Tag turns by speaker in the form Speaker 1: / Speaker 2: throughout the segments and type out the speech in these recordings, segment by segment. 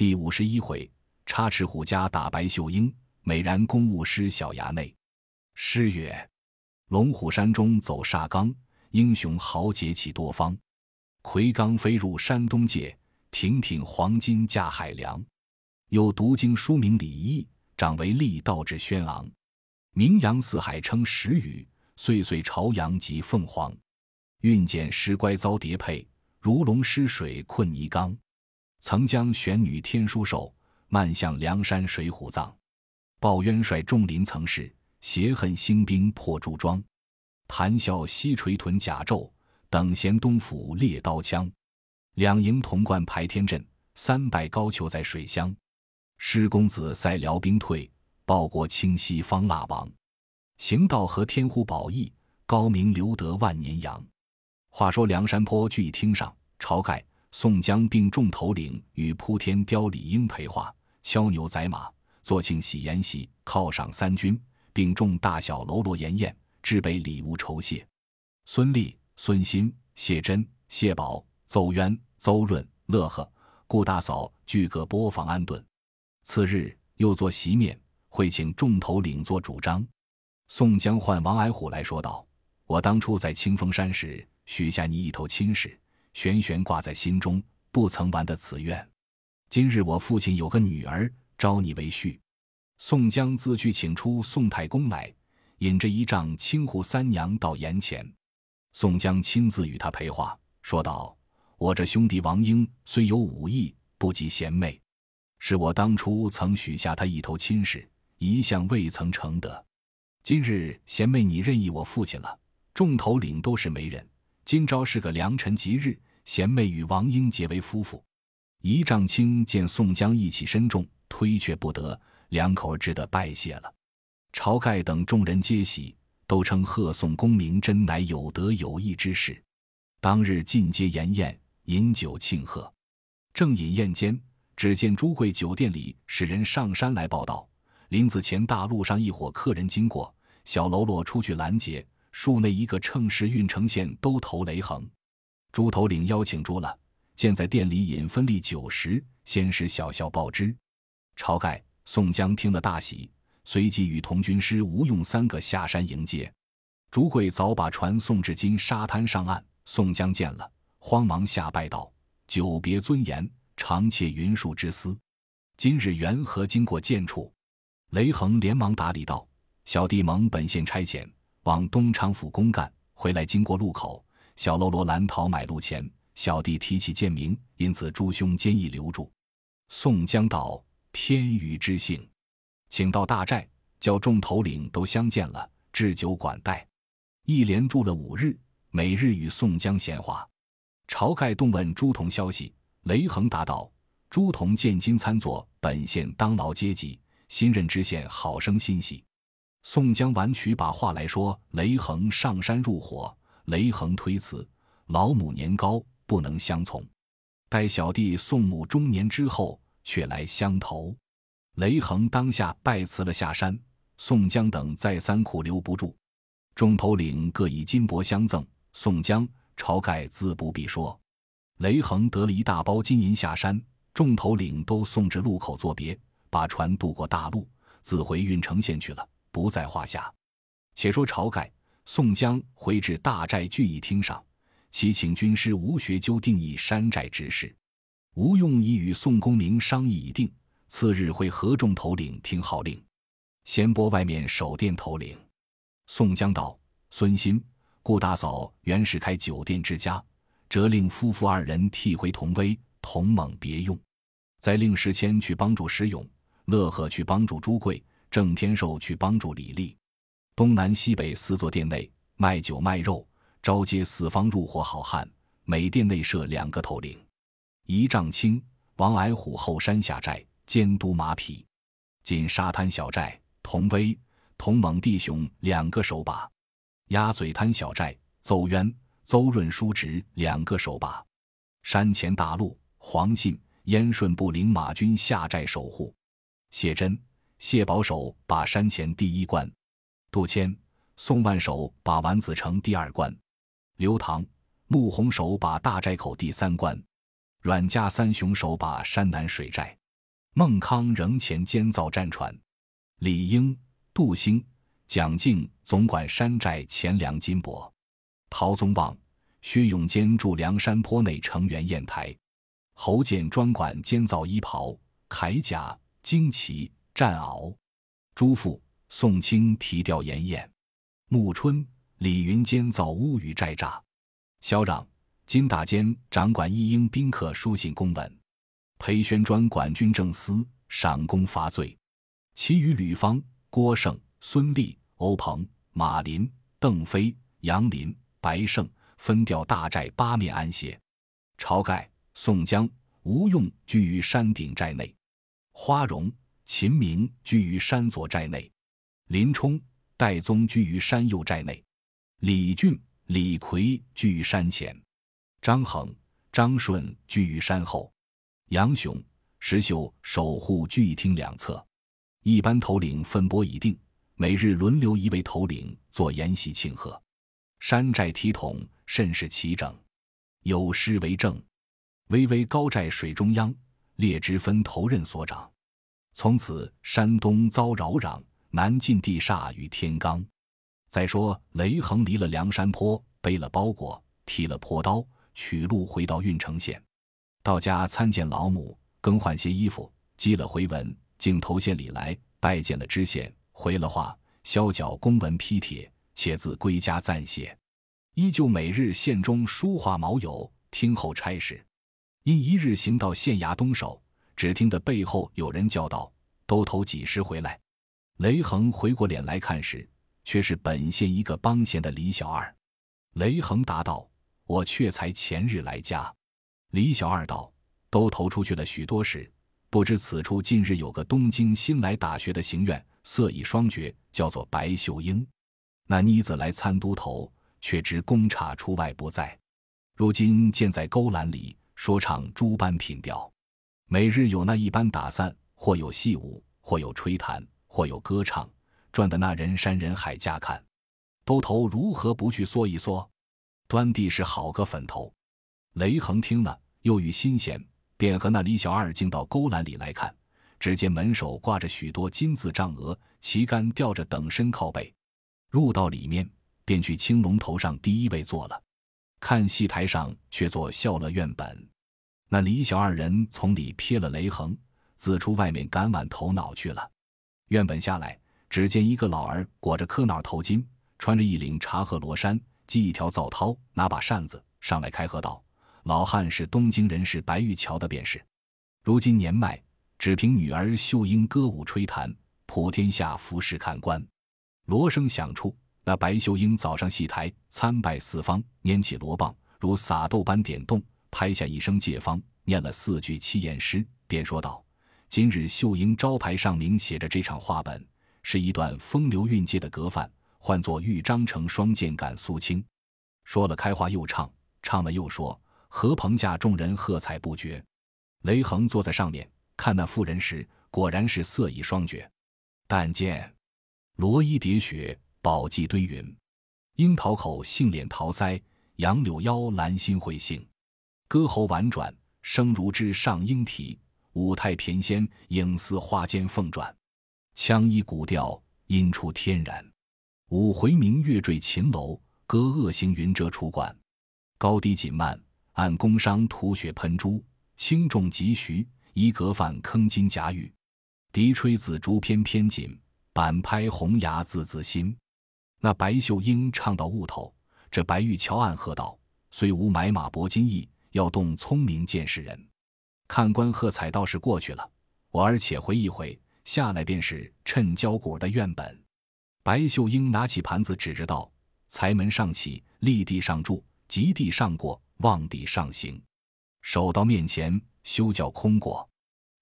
Speaker 1: 第五十一回，插翅虎家打白秀英，美髯公务师小衙内。诗曰：龙虎山中走沙冈，英雄豪杰起多方。魁罡飞入山东界，挺挺黄金架海梁。有读经书名李益，长为力道至轩昂。名扬四海称时雨，岁岁朝阳及凤凰。运检石乖遭叠配，如龙失水困泥缸。曾将玄女天书授，漫向梁山水浒藏。报冤帅众林曾事，挟恨兴兵破朱庄。谈笑西垂屯甲胄，等闲东府猎刀枪。两营同贯排天阵，三拜高俅在水乡。施公子塞辽兵退，报国清西方腊王。行道和天呼保义，高明留得万年扬。话说梁山坡聚义厅上，晁盖、宋江并众头领与扑天雕李应陪话，敲牛宰马，做庆喜筵席，犒赏三军，并众大小喽啰筵宴，置备礼物酬谢。孙立、孙新、谢珍、谢宝、邹渊、邹润、乐呵、顾大嫂俱各拨房安顿。次日又做席面，会请众头领做主张。宋江唤王矮虎来说道：“我当初在清风山时。”许下你一头亲事，悬悬挂在心中，不曾完的此愿。今日我父亲有个女儿，招你为婿。宋江自去请出宋太公来，引着一丈青扈三娘到檐前。宋江亲自与他陪话，说道：“我这兄弟王英虽有武艺，不及贤妹，是我当初曾许下他一头亲事，一向未曾成得。今日贤妹你任意我父亲了，众头领都是媒人。”今朝是个良辰吉日，贤妹与王英结为夫妇。一丈青见宋江义气深重，推却不得，两口只得拜谢了。晁盖等众人皆喜，都称贺宋功名真乃有德有义之士。当日进阶筵宴，饮酒庆贺。正饮宴间，只见朱贵酒店里使人上山来报道，林子前大路上一伙客人经过，小喽啰出去拦截。树内一个乘势运城县都头雷横，朱头领邀请住了，见在店里饮分利酒食，先使小校报之。晁盖、宋江听了大喜，随即与同军师吴用三个下山迎接。朱贵早把船送至今沙滩上岸，宋江见了，慌忙下拜道：“久别尊严，长切云树之思。今日缘何经过见处？”雷横连忙打礼道：“小弟蒙本县差遣。”往东昌府公干，回来经过路口，小喽啰拦讨买路钱，小弟提起贱名，因此诸兄坚意留住。宋江道：“天宇之幸，请到大寨，叫众头领都相见了，置酒管待。”一连住了五日，每日与宋江闲话。晁盖动问朱仝消息，雷横答道：“朱仝见今参佐本县当劳阶级，新任知县，好生欣喜。”宋江婉曲把话来说：“雷横上山入伙，雷横推辞，老母年高，不能相从。待小弟宋母中年之后，却来相投。”雷横当下拜辞了下山。宋江等再三苦留不住，众头领各以金帛相赠。宋江、晁盖自不必说。雷横得了一大包金银下山，众头领都送至路口作别，把船渡过大路，自回郓城县去了。不在话下。且说晁盖、宋江回至大寨聚义厅上，其请军师吴学究定义山寨之事。吴用已与宋公明商议已定，次日会合众头领听号令。先拨外面守店头领。宋江道：“孙新、顾大嫂原是开酒店之家，折令夫妇二人替回同威、同猛别用。再令石谦去帮助石勇，乐呵去帮助朱贵。”郑天寿去帮助李立，东南西北四座店内卖酒卖肉，招接四方入伙好汉。每店内设两个头领，一丈青、王矮虎后山下寨监督马匹；进沙滩小寨童威、童猛弟兄两个手把；鸭嘴滩小寨邹渊、邹润叔侄两个手把；山前大路黄信、燕顺部领马军下寨守护；谢真。谢保守把山前第一关，杜迁、宋万守把丸子城第二关，刘唐、穆弘守把大寨口第三关，阮家三雄守把山南水寨。孟康仍前监造战船。李应、杜兴、蒋敬总管山寨钱粮金帛。陶宗旺、薛永坚驻梁山坡内成员砚台。侯建专管监造衣袍、铠甲、旌旗、战袄。朱富、宋清提调盐砚。暮春，李云监造屋宇寨栅。萧让、金大坚掌管一应宾客书信公文。裴宣专管军政司，赏功罚罪。其余吕方、郭盛、孙立、欧鹏、马林、邓飞、杨林、白胜分调大寨八面安歇。晁盖、宋江、吴用居于山顶寨内。花荣、秦明居于山左寨内。林冲、戴宗居于山右寨内。李俊、李逵居于山前。张衡、张顺居于山后。杨雄、石秀守护聚义厅两侧，一般头领分拨已定，每日轮流一位头领做筵席庆贺。山寨体统甚是齐整，有诗为证：“巍巍高寨水中央，列直分头任所长。从此山东遭扰攘，南进地煞与天罡。”再说雷横离了梁山坡，背了包裹，提了破刀，取路回到郓城县。到家参见老母，更换些衣服，寄了回文，径投县里来拜见了知县，回了话，削缴公文批帖，且自归家暂歇。依旧每日县中书画毛友，听候差事。因一日行到县衙东首，只听得背后有人叫道：“都头几时回来？”雷横回过脸来看时，却是本县一个帮闲的李小二。雷横答道：“我却才前日来家。”李小二道：“都投出去了许多时，不知此处近日有个东京新来打学的行院，色艺双绝，叫做白秀英。那妮子来参都头，却知公差出外不在。如今见在勾栏里说唱诸般品调，每日有那一般打散，或有戏舞，或有吹弹，或有歌唱，赚得那人山人海家看。都头如何不去缩一缩？端地是好个粉头。”雷横听了，又遇新鲜，便和那李小二进到勾栏里来看。只见门首挂着许多金字帐额，旗杆吊着等身靠背。入到里面，便去青龙头上第一位坐了。看戏台上却坐笑乐院本。那李小二人从里瞥了雷横，自出外面赶晚头脑去了。院本下来，只见一个老儿裹着磕脑头巾，穿着一领茶褐罗衫，系一条皂绦，拿把扇子上来开合道。老汉是东京人士白玉桥的便是，如今年迈，只凭女儿秀英歌舞吹弹，普天下服侍看官。锣声响处，那白秀英早上戏台参拜四方，拈起锣棒，如撒豆般点动，拍下一声借方，念了四句七言诗，便说道：“今日秀英招牌上明写着这场话本，是一段风流韵界的格范，唤作豫章城双剑赶苏青。”说了开话又唱，唱了又说。何鹏架众人喝彩不绝，雷横坐在上面看那妇人时，果然是色艺双绝。但见罗衣叠雪，宝髻堆云，樱桃口，杏脸桃腮，杨柳腰，兰心会杏。歌喉婉转，声如枝上莺啼；舞态翩跹，影似花间凤转。腔衣古调，音出天然。五回明月坠秦楼，歌恶行云遮楚馆。高低紧慢。按宫商吐血喷珠，轻重急徐，一格饭铿金甲语，笛吹紫竹翩翩紧，板拍红牙字字新。那白秀英唱到悟头，这白玉桥暗喝道：“虽无买马博金意，要动聪明见识人。”看官喝彩倒是过去了，我儿且回一回，下来便是趁交果的院本。白秀英拿起盘子指着道：“财门上起，立地上柱，极地上过。”望地上行，手到面前，休叫空过。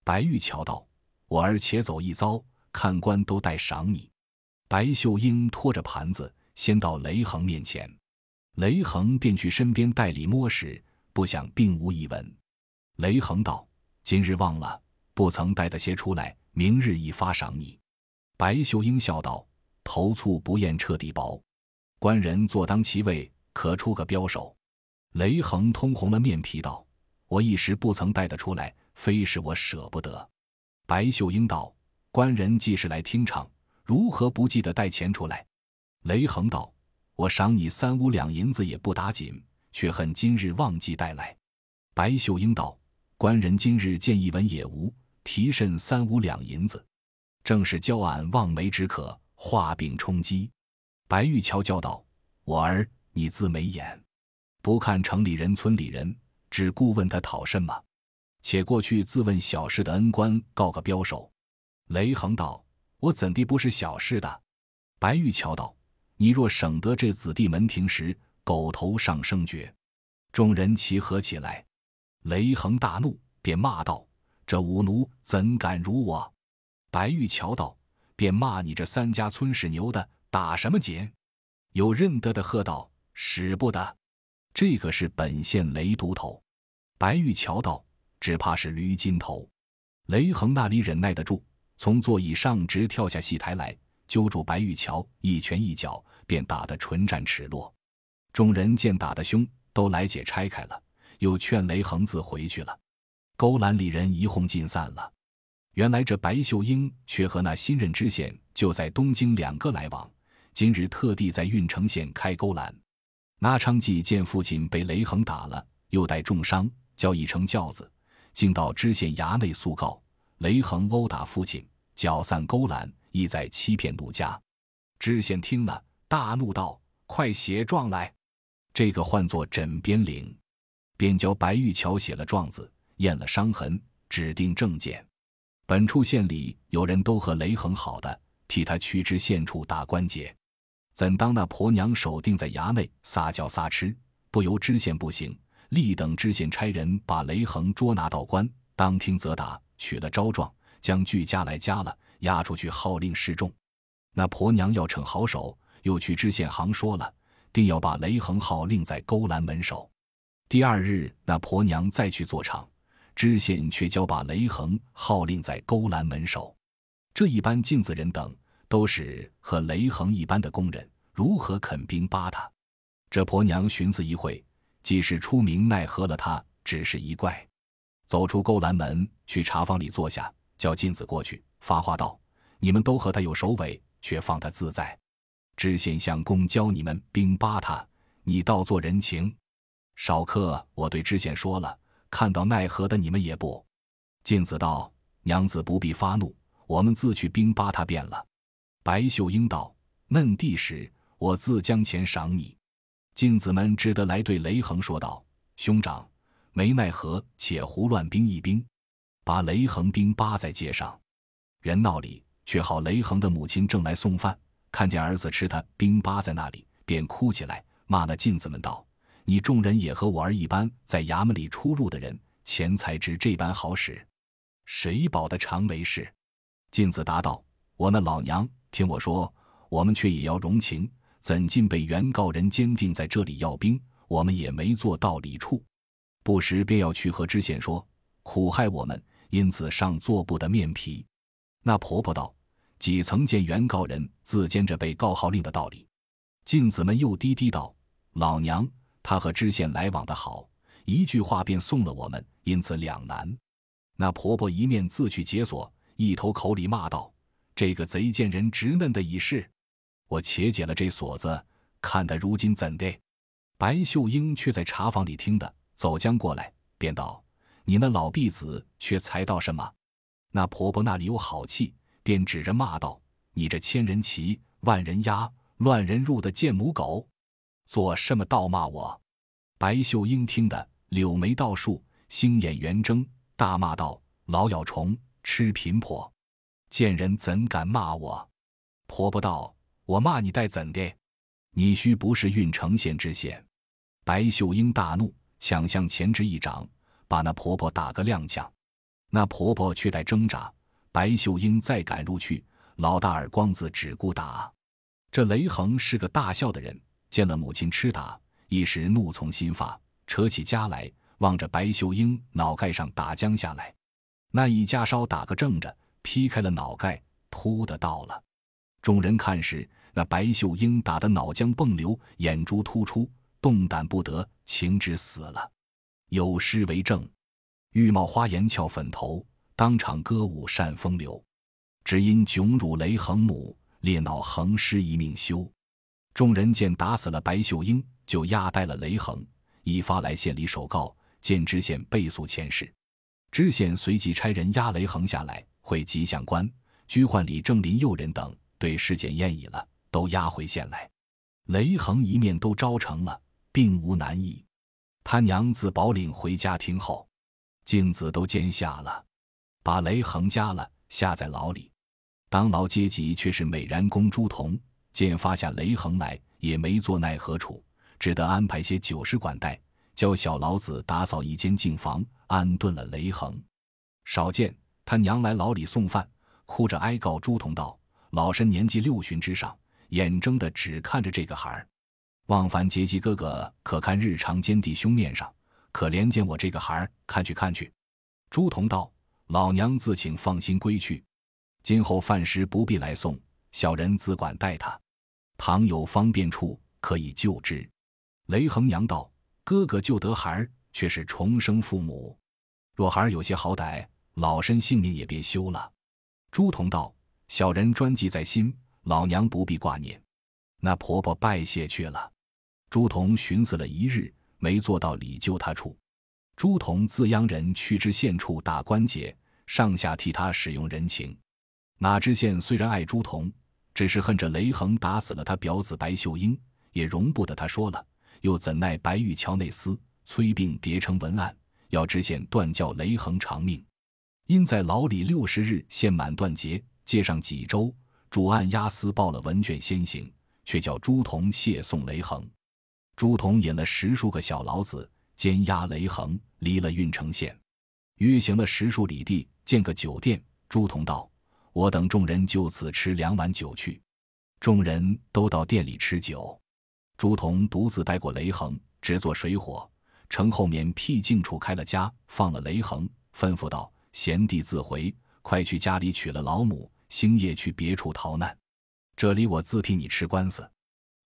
Speaker 1: 白玉桥道：“我儿且走一遭，看官都待赏你。”白秀英拖着盘子，先到雷横面前，雷横便去身边袋里摸时，不想并无一文。雷横道：“今日忘了，不曾带的些出来，明日一发赏你。”白秀英笑道：“头粗不厌彻底薄，官人坐当其位，可出个标手。”雷横通红了面皮道：“我一时不曾带得出来，非是我舍不得。”白秀英道：“官人既是来听唱，如何不记得带钱出来？”雷横道：“我赏你三五两银子也不打紧，却恨今日忘记带来。”白秀英道：“官人今日见一文也无，提甚三五两银子？正是教俺望梅止渴，画饼充饥。”白玉桥叫道：“我儿，你自没眼，不看城里人、村里人，只顾问他讨甚么？且过去自问小事的恩官，告个标手。”雷横道：“我怎地不是小事的？”白玉桥道：“你若省得这子弟门庭时，狗头上声绝。”众人齐合起来，雷横大怒，便骂道：“这五奴怎敢辱我？”白玉桥道：“便骂你这三家村使牛的。”打什么紧？有认得的喝道：“使不得！”这个是本县雷都头。白玉桥道：“只怕是驴金头。”雷横那里忍耐得住，从座椅上直跳下戏台来，揪住白玉桥，一拳一脚，便打得唇绽齿落。众人见打得凶，都来解拆开了，又劝雷横自回去了。勾栏里人一哄尽散了。原来这白秀英却和那新任知县就在东京两个来往。今日特地在郓城县开勾栏，那昌济见父亲被雷横打了，又带重伤，叫一乘轿子，竟到知县衙内诉告雷横殴打父亲，搅散勾栏，意在欺骗奴家。知县听了，大怒道：“快写状来！”这个唤作枕边领，便教白玉桥写了状子，验了伤痕，指定证件。本处县里有人都和雷横好的，替他去知县处打关节。怎当那婆娘守定在衙内撒娇撒痴，不由知县不行，立等知县差人把雷横捉拿到官，当庭责打，取了招状，将具家来家了，押出去号令示众。那婆娘要逞好手，又去知县行说了，定要把雷横号令在勾栏门首。第二日，那婆娘再去做场，知县却教把雷横号令在勾栏门首。这一般镜子人等。都是和雷横一般的工人，如何肯兵扒他？这婆娘寻思一会，即使出名，奈何了他？只是一怪。走出勾栏门，去茶房里坐下，叫金子过去，发话道：“你们都和他有首尾，却放他自在。知县相公教你们兵扒他，你倒做人情。少客，我对知县说了，看到奈何的你们也不。”镜子道：“娘子不必发怒，我们自去兵扒他便了。”白秀英道：“嫩地时，我自将钱赏你。”镜子们只得来对雷横说道：“兄长，没奈何，且胡乱兵一兵，把雷横兵扒在街上。人闹里，却好雷横的母亲正来送饭，看见儿子吃他兵扒在那里，便哭起来，骂那镜子们道：‘你众人也和我儿一般，在衙门里出入的人，钱财值这般好使，谁保得长为事？’镜子答道：‘我那老娘。’听我说，我们却也要容情，怎禁被原告人坚定在这里要兵？我们也没做道理处，不时便要去和知县说，苦害我们，因此上做不得面皮。那婆婆道：“几曾见原告人自兼着被告号令的道理？”镜子们又低低道：“老娘他和知县来往的好，一句话便送了我们，因此两难。”那婆婆一面自去解锁，一头口里骂道。这个贼贱人直嫩的已是，我且解了这锁子，看他如今怎的。白秀英却在茶房里听的，走将过来，便道：“你那老婢子却才到什么？”那婆婆那里有好气，便指着骂道：“你这千人骑，万人压，乱人入的贱母狗，做什么倒骂我？”白秀英听得柳眉倒竖，星眼圆睁，大骂道：“老咬虫，吃贫婆！”贱人怎敢骂我？婆婆道：“我骂你待怎的？你须不是郓城县知县。”白秀英大怒，抢向前之一掌，把那婆婆打个踉跄。那婆婆却待挣扎，白秀英再赶入去，老大耳光子只顾打。这雷横是个大孝的人，见了母亲吃打，一时怒从心发，扯起家来，望着白秀英脑盖上打将下来。那一家稍打个正着。劈开了脑盖，扑的到了。众人看时，那白秀英打得脑浆迸流，眼珠突出，动弹不得，情止死了。有诗为证：玉帽花颜俏粉头，当场歌舞扇风流。只因窘辱雷横母，烈恼横尸一命休。众人见打死了白秀英，就押带了雷横，一发来县里首告，见知县备诉前事。知县随即差人押雷横下来，会吉祥官、居宦李正林诱人等，对事检验已了，都押回县来。雷横一面都招成了，并无难意。他娘自宝岭回家听后，镜子都监下了，把雷横夹了，下在牢里。当牢阶级却是美髯公朱仝，见发下雷横来，也没做奈何处，只得安排些酒食管待，教小老子打扫一间净房，安顿了雷横。少见他娘来牢里送饭，哭着哀告朱仝道：“老身年纪六旬之上，眼睁的只看着这个孩儿。”望凡结吉哥哥，可看日常奸弟兄面上，可怜见我这个孩儿，看去看去。朱仝道：“老娘自请放心归去，今后饭食不必来送，小人自管待他。倘有方便处，可以救之。”雷横娘道：“哥哥救得孩儿，却是重生父母。若孩儿有些好歹，老身性命也别休了。”朱仝道：“小人专记在心，老娘不必挂念。”那婆婆拜谢去了。朱仝寻思了一日，没做到礼救他处。朱仝自央人去知县处打关节，上下替他使用人情。哪知县虽然爱朱仝，只是恨着雷横打死了他表子白秀英，也容不得他说了。又怎奈白玉桥内司催病叠成文案，要知县断教雷横偿命。因在牢里六十日，县满断节，借上几周，主案押司报了文卷先行，却叫朱仝谢送雷横。朱仝引了十数个小老子，监押雷横，离了郓城县，约行了十数里地，见个酒店。朱仝道：“我等众人就此吃两碗酒去。”众人都到店里吃酒。朱仝独自待过雷横，只做水火。城后面僻静处开了家，放了雷横，吩咐道：“贤弟自回，快去家里娶了老母，星夜去别处逃难。这里我自替你吃官司。”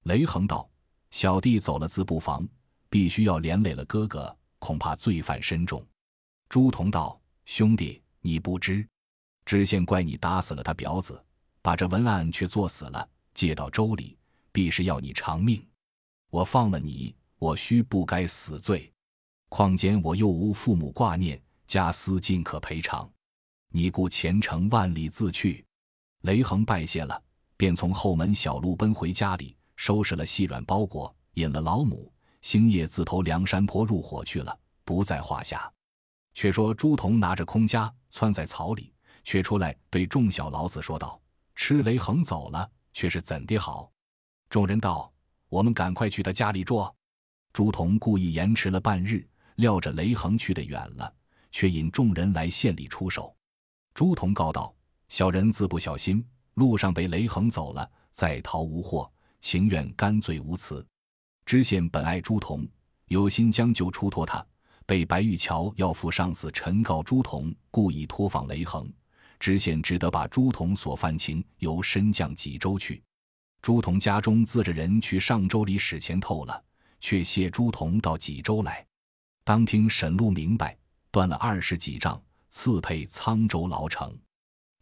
Speaker 1: 雷横道。小弟走了自不妨，必须要连累了哥哥，恐怕罪犯深重。朱仝道：“兄弟，你不知，知县怪你打死了他表子，把这文案却作死了，借到州里，必是要你偿命。我放了你，我须不该死罪。况且我又无父母挂念，家私尽可赔偿。你故前程万里自去。”雷横拜谢了，便从后门小路奔回家里。收拾了细软包裹，引了老母，星夜自投梁山坡入伙去了，不在话下。却说朱仝拿着空家窜在草里，却出来对众小老子说道：“吃雷横走了，却是怎的好？”众人道：“我们赶快去他家里捉。”朱仝故意延迟了半日，料着雷横去得远了，却引众人来县里出手。朱仝告道：“小人自不小心，路上被雷横走了，再逃无获。”情愿干罪无辞。知县本爱朱仝，有心将就出脱他，被白玉桥要赴上司陈告朱仝故意托放雷横，知县只得把朱仝所犯情由身降济州去。朱仝家中自着人去上州里使钱透了，却谢朱仝到济州来。当听审录明白，断了二十几丈，赐配沧州牢城。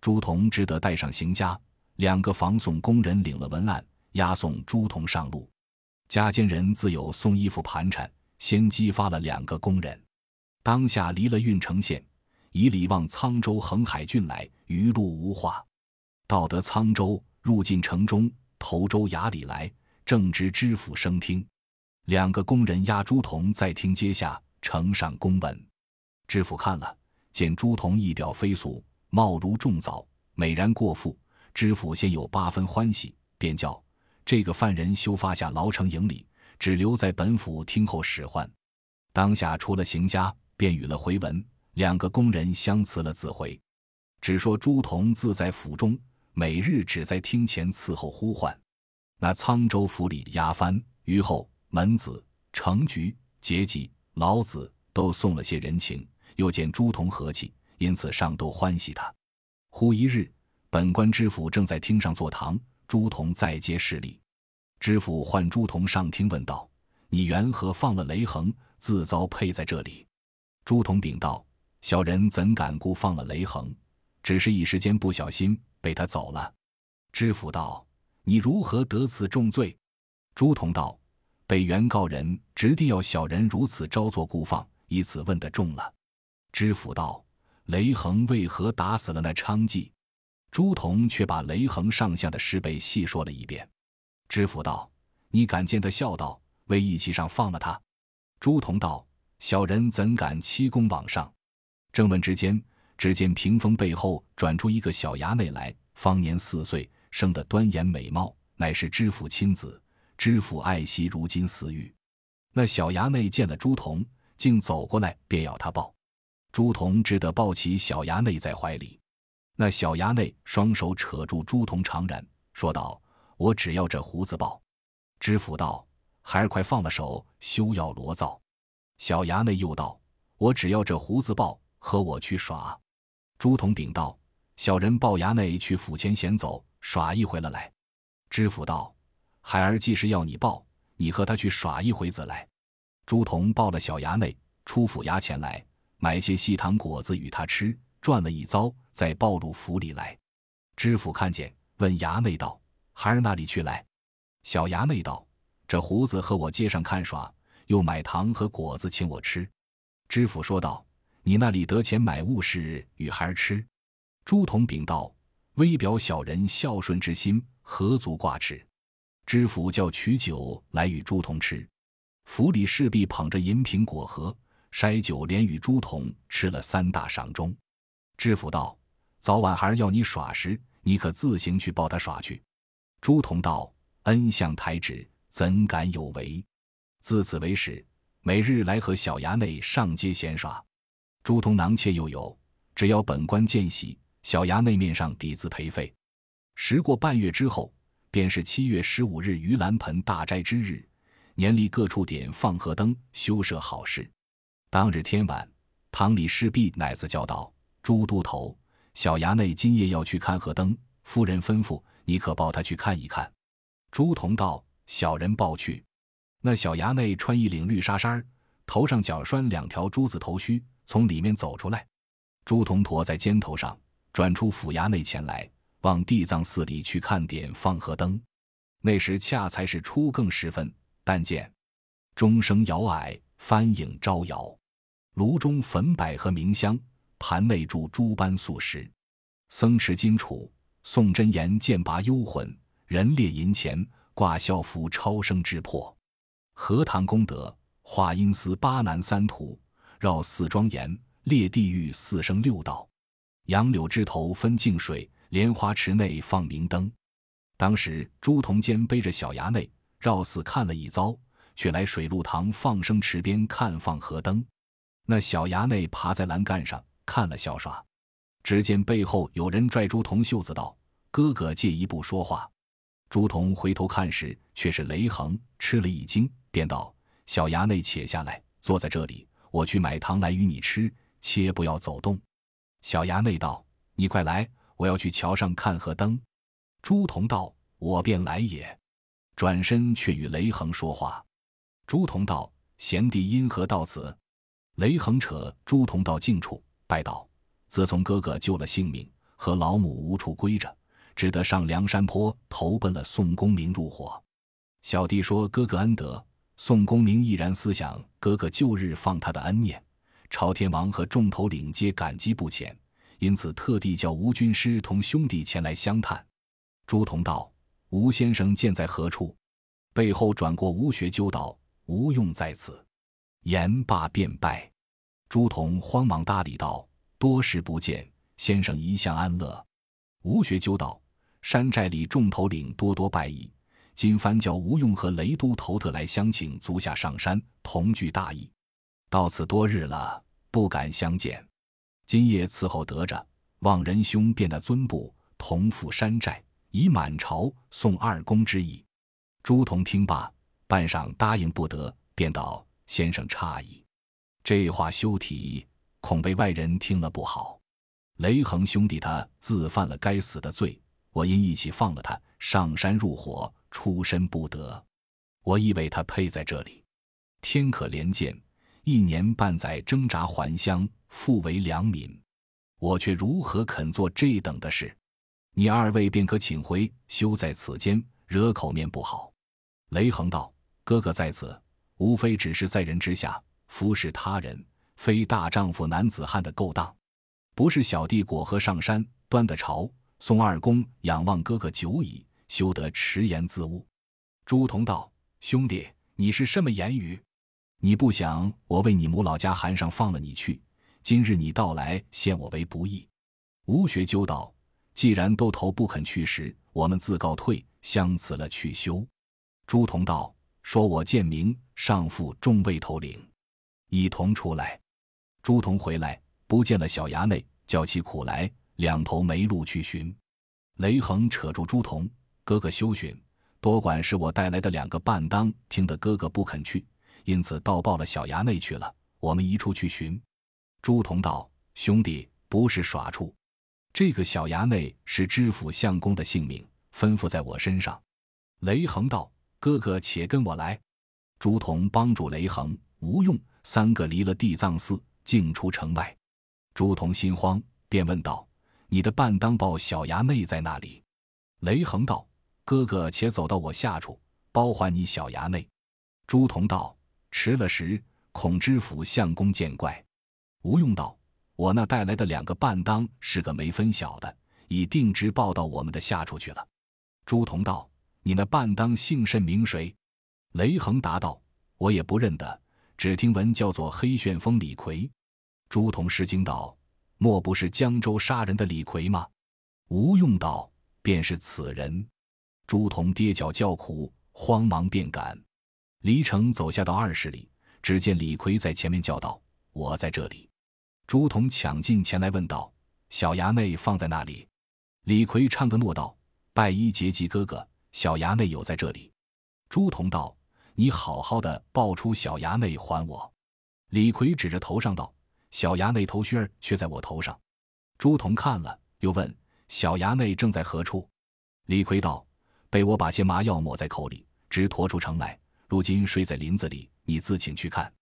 Speaker 1: 朱仝只得带上行家，两个防送工人领了文案。押送朱仝上路，家间人自有送衣服盘缠，先激发了两个工人。当下离了郓城县，以礼望沧州横海郡来，余路无话。到得沧州，入进城中，投州衙里来，正值知府升听。两个工人押朱仝在厅阶下呈上公文。知府看了，见朱仝仪表飞俗，貌如重枣，美然过富。知府先有八分欢喜，便叫。这个犯人休发下牢城营里，只留在本府听候使唤。当下出了邢家，便与了回文。两个工人相辞了，自回。只说朱仝自在府中，每日只在厅前伺候呼唤。那沧州府里押番、虞后、门子、程局、节级、老子都送了些人情，又见朱仝和气，因此上都欢喜他。忽一日，本官知府正在厅上坐堂，朱仝在接势力。知府唤朱仝上厅问道：“你缘何放了雷横，自遭配在这里？”朱仝禀道：“小人怎敢故放了雷横？只是一时间不小心被他走了。”知府道：“你如何得此重罪？”朱仝道：“被原告人直地要小人如此招作故放，以此问得重了。”知府道：“雷横为何打死了那娼妓？”朱仝却把雷横上下的事被细说了一遍。知府道：“你敢见他笑道，为义气上放了他？”朱仝道：“小人怎敢欺公罔上？”正问之间，只见屏风背后转出一个小衙内来，方年四岁，生得端严美貌，乃是知府亲子。知府爱惜如金似玉。那小衙内见了朱仝，竟走过来，便要他抱。朱仝只得抱起小衙内在怀里。那小衙内双手扯住朱仝长髯，说道：“我只要这胡子抱。”知府道：“孩儿快放了手，休要罗造。”小衙内又道：“我只要这胡子抱，和我去耍。”朱仝禀道：“小人抱衙内去府前闲走，耍一回了来。”知府道。孩儿既是要你抱，你和他去耍一回子来。朱仝抱了小衙内出府衙前来，买些细糖果子与他吃，转了一遭，再抱入府里来。知府看见，问衙内道：“孩儿那里去来？”小衙内道：“这胡子和我街上看耍，又买糖和果子请我吃。”知府说道：“你那里得钱买物事与孩儿吃？”朱仝禀道：“微表小人孝顺之心，何足挂齿。”知府叫取酒来与朱仝吃，府里侍婢捧着银瓶果盒筛酒，连与朱仝吃了三大赏钟。知府道：“早晚孩儿要你耍时，你可自行去抱他耍去。”朱仝道：“恩相台旨，怎敢有违？”自此为始，每日来和小衙内上街闲耍。朱仝囊妾又有，只要本官见喜，小衙内面上抵资陪费。时过半月之后。便是七月十五日盂兰盆大斋之日，年里各处点放河灯，修设好事。当日天晚，堂里侍婢乃自叫道：“朱都头，小衙内今夜要去看河灯，夫人吩咐你可抱他去看一看。”朱仝道：“小人抱去。”那小衙内穿一领绿纱衫，头上脚拴两条珠子头须，从里面走出来。朱仝驮在肩头上，转出府衙内前来。往地藏寺里去看点放河灯，那时恰才是初更时分。但见钟声摇矮，幡影招摇，炉中焚百合明香，盘内铸诸般素食。僧持金杵，诵真言，剑拔幽魂，人列银钱，挂孝符，超生之魄。荷塘功德，化阴司八难三途，绕寺庄严，列地狱四生六道。杨柳枝头分净水。莲花池内放明灯，当时朱仝坚背着小衙内绕寺看了一遭，却来水陆堂放生池边看放河灯。那小衙内爬在栏杆上看了小耍，只见背后有人拽朱仝袖子道：“哥哥借一步说话。”朱仝回头看时，却是雷横，吃了一惊，便道：“小衙内且下来，坐在这里，我去买糖来与你吃，切不要走动。”小衙内道：“你快来。”我要去桥上看河灯，朱仝道：“我便来也。”转身却与雷横说话。朱仝道：“贤弟因何到此？”雷横扯朱仝到近处，拜道：“自从哥哥救了性命，和老母无处归着，只得上梁山坡投奔了宋公明入伙。小弟说哥哥恩德，宋公明毅然思想哥哥旧日放他的恩念，朝天王和众头领皆感激不浅。”因此，特地叫吴军师同兄弟前来相探。朱仝道：“吴先生见在何处？”背后转过吴学究道：“吴用在此。”言罢便拜。朱仝慌忙搭理道：“多时不见，先生一向安乐。”吴学究道：“山寨里众头领多多拜义，今番叫吴用和雷都头特来相请足下上山同聚大义。到此多日了，不敢相见。”今夜伺候得着，望仁兄便那尊部同赴山寨，以满朝送二公之意。朱仝听罢，半晌答应不得，便道：“先生诧异，这话休提，恐被外人听了不好。雷横兄弟他自犯了该死的罪，我因一起放了他，上山入伙，出身不得。我以为他配在这里，天可怜见，一年半载挣扎还乡，复为良民，我却如何肯做这等的事？你二位便可请回，休在此间惹口面不好。”雷横道：“哥哥在此，无非只是在人之下服侍他人，非大丈夫男子汉的勾当。不是小弟果何上山端的朝，宋二公仰望哥哥久矣，休得迟言自误。”朱仝道：“兄弟，你是什么言语？你不想我为你母老家寒上放了你去？今日你到来，陷我为不义。”吴学究道：“既然都头不肯去时，我们自告退，相辞了去休。”朱仝道：“说我见明上父众位头领，一同出来。”朱仝回来，不见了小衙内，叫起苦来，两头没路去寻。雷横扯住朱仝：“哥哥休寻，多管是我带来的两个伴当，听得哥哥不肯去，因此倒报了小衙内去了。我们一处去寻。”朱仝道：“兄弟不是耍处，这个小衙内是知府相公的性命，吩咐在我身上。”雷横道。哥哥，且跟我来。朱仝帮助雷横、无用三个离了地藏寺，径出城外。朱仝心慌，便问道：“你的伴当报小衙内在哪里？”雷横道：“哥哥，且走到我下处，包还你小衙内。”朱仝道：“迟了时，恐知府相公见怪。”吴用道：“我那带来的两个伴当是个没分晓的，已定直报到我们的下处去了。”朱仝道。你那伴当姓甚名谁？雷横答道：“我也不认得，只听闻叫做黑旋风李逵。”朱仝失惊道：“莫不是江州杀人的李逵吗？”吴用道：“便是此人。”朱仝跌脚叫苦，慌忙便赶，离城走下到二十里，只见李逵在前面叫道：“我在这里。”朱仝抢进前来问道：“小衙内放在那里？”李逵唱个诺道：“拜一结吉哥哥。”小衙内有在这里，朱仝道：“你好好的抱出小衙内还我。”李逵指着头上道：“小衙内头须儿却在我头上。”朱仝看了，又问：“小衙内正在何处？”李逵道：“被我把些麻药抹在口里，直驮出城来，如今睡在林子里，你自请去看。”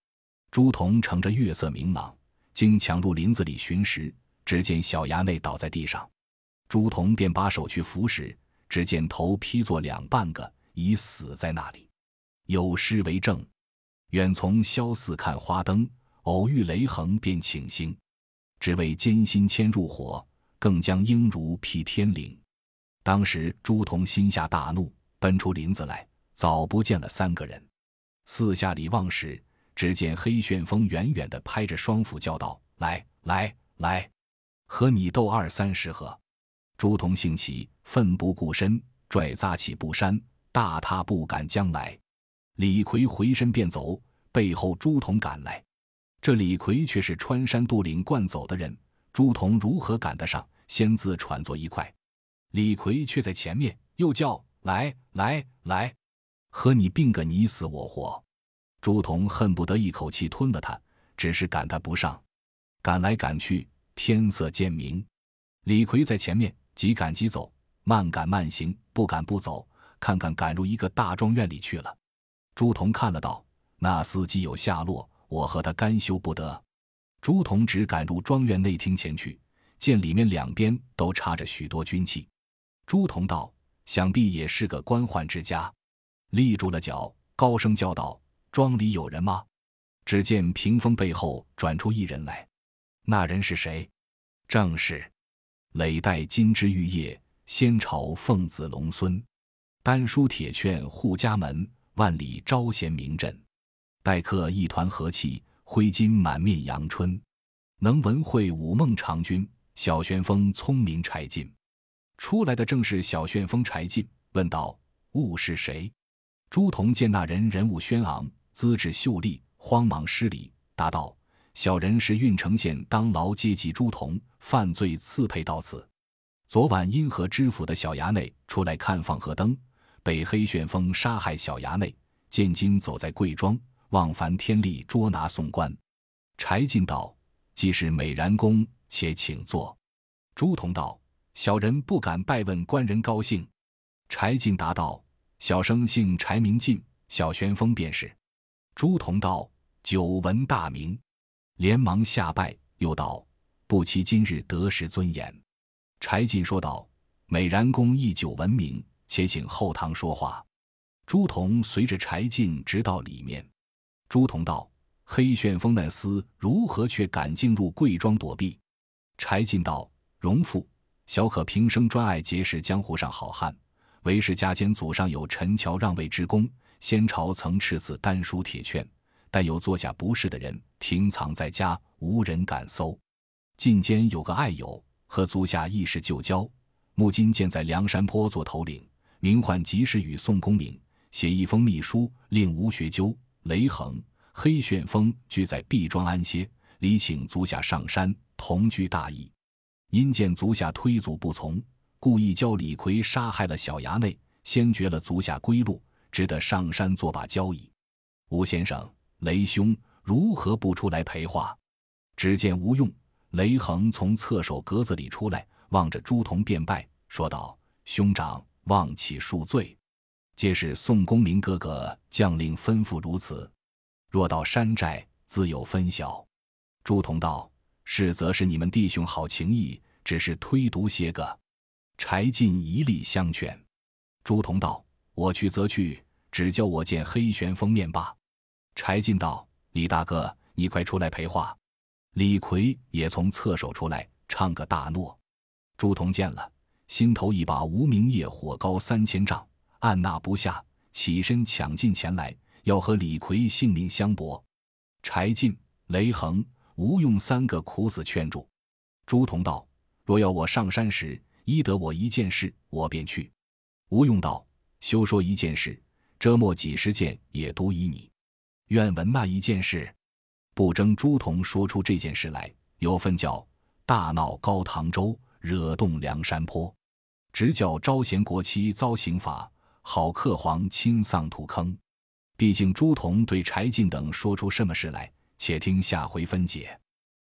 Speaker 1: 朱仝乘着月色明朗，经抢入林子里寻时，只见小衙内倒在地上，朱仝便把手去扶时。只见头劈作两半个，已死在那里。有诗为证：“远从萧寺看花灯，偶遇雷横便请行。只为艰辛牵入火，更将应如劈天灵。”当时朱仝心下大怒，奔出林子来，早不见了三个人。四下里望时，只见黑旋风远远的拍着双斧叫道：“来来来，和你斗二三十合！”朱仝兴起，奋不顾身，拽扎起布衫，大踏步赶将来。李逵回身便走，背后朱仝赶来。这李逵却是穿山渡岭惯走的人，朱仝如何赶得上？先自喘作一块。李逵却在前面，又叫来来来，和你并个你死我活。朱仝恨不得一口气吞了他，只是赶他不上。赶来赶去，天色渐明，李逵在前面。急赶急走，慢赶慢行，不赶不走，看看赶入一个大庄院里去了。朱仝看了道：“那司机有下落，我和他干休不得。”朱仝只赶入庄院内厅前去，见里面两边都插着许多军器。朱仝道：“想必也是个官宦之家。”立住了脚，高声叫道：“庄里有人吗？”只见屏风背后转出一人来，那人是谁？正是。累代金枝玉叶，先朝凤子龙孙，丹书铁券护家门，万里招贤名震。待客一团和气，挥金满面阳春。能文会武孟尝君，小旋风聪明柴进。出来的正是小旋风柴进，问道：“物是谁？”朱仝见那人人物轩昂，资质秀丽，慌忙施礼，答道。小人是郓城县当牢阶级朱仝，犯罪刺配到此。昨晚因河知府的小衙内出来看放河灯，被黑旋风杀害。小衙内见京走在贵庄，望凡天力捉拿送官。柴进道：“既是美髯公，且请坐。”朱仝道：“小人不敢拜问官人高姓。”柴进答道：“小生姓柴，名进，小旋风便是。”朱仝道。久闻大名，连忙下拜，又道：“不期今日得识尊严。”柴进说道：“美髯公亦久闻名，且请后堂说话。”朱仝随着柴进直到里面。朱仝道：“黑旋风那厮如何却敢进入贵庄躲避？”柴进道：“荣父，小可平生专爱结识江湖上好汉，为是家间祖上有陈桥让位之功，先朝曾赐此丹书铁券。”但有坐下不是的人，停藏在家，无人敢搜。近间有个爱友，和足下亦是旧交，目今见在梁山坡做头领，名唤及时雨宋公明，写一封密书，令吴学究、雷横、黑旋风俱在毕庄安歇，礼请足下上山同居大义。因见足下推阻不从，故意教李逵杀害了小衙内，先绝了足下归路，只得上山作罢交易。吴先生。雷兄如何不出来陪话？只见吴用、雷横从侧手格子里出来，望着朱仝便拜，说道：“兄长望起恕罪，皆是宋公明哥哥将令吩咐如此。若到山寨，自有分晓。”朱仝道：“是则是你们弟兄好情谊，只是推独些个。”柴进一力相劝。朱仝道：“我去则去，只叫我见黑旋风面罢。”柴进道：“李大哥，你快出来陪话。”李逵也从侧手出来，唱个大诺。朱仝见了，心头一把无名业火高三千丈，按捺不下，起身抢进前来，要和李逵性命相搏。柴进、雷横、吴用三个苦死劝住。朱仝道：“若要我上山时，依得我一件事，我便去。”吴用道：“休说一件事，折磨几十件也独依你。”愿闻那一件事，不争朱仝说出这件事来，有份叫大闹高唐州，惹动梁山坡，直教招贤国戚遭刑罚，好克皇亲丧土坑。毕竟朱仝对柴进等说出什么事来，且听下回分解。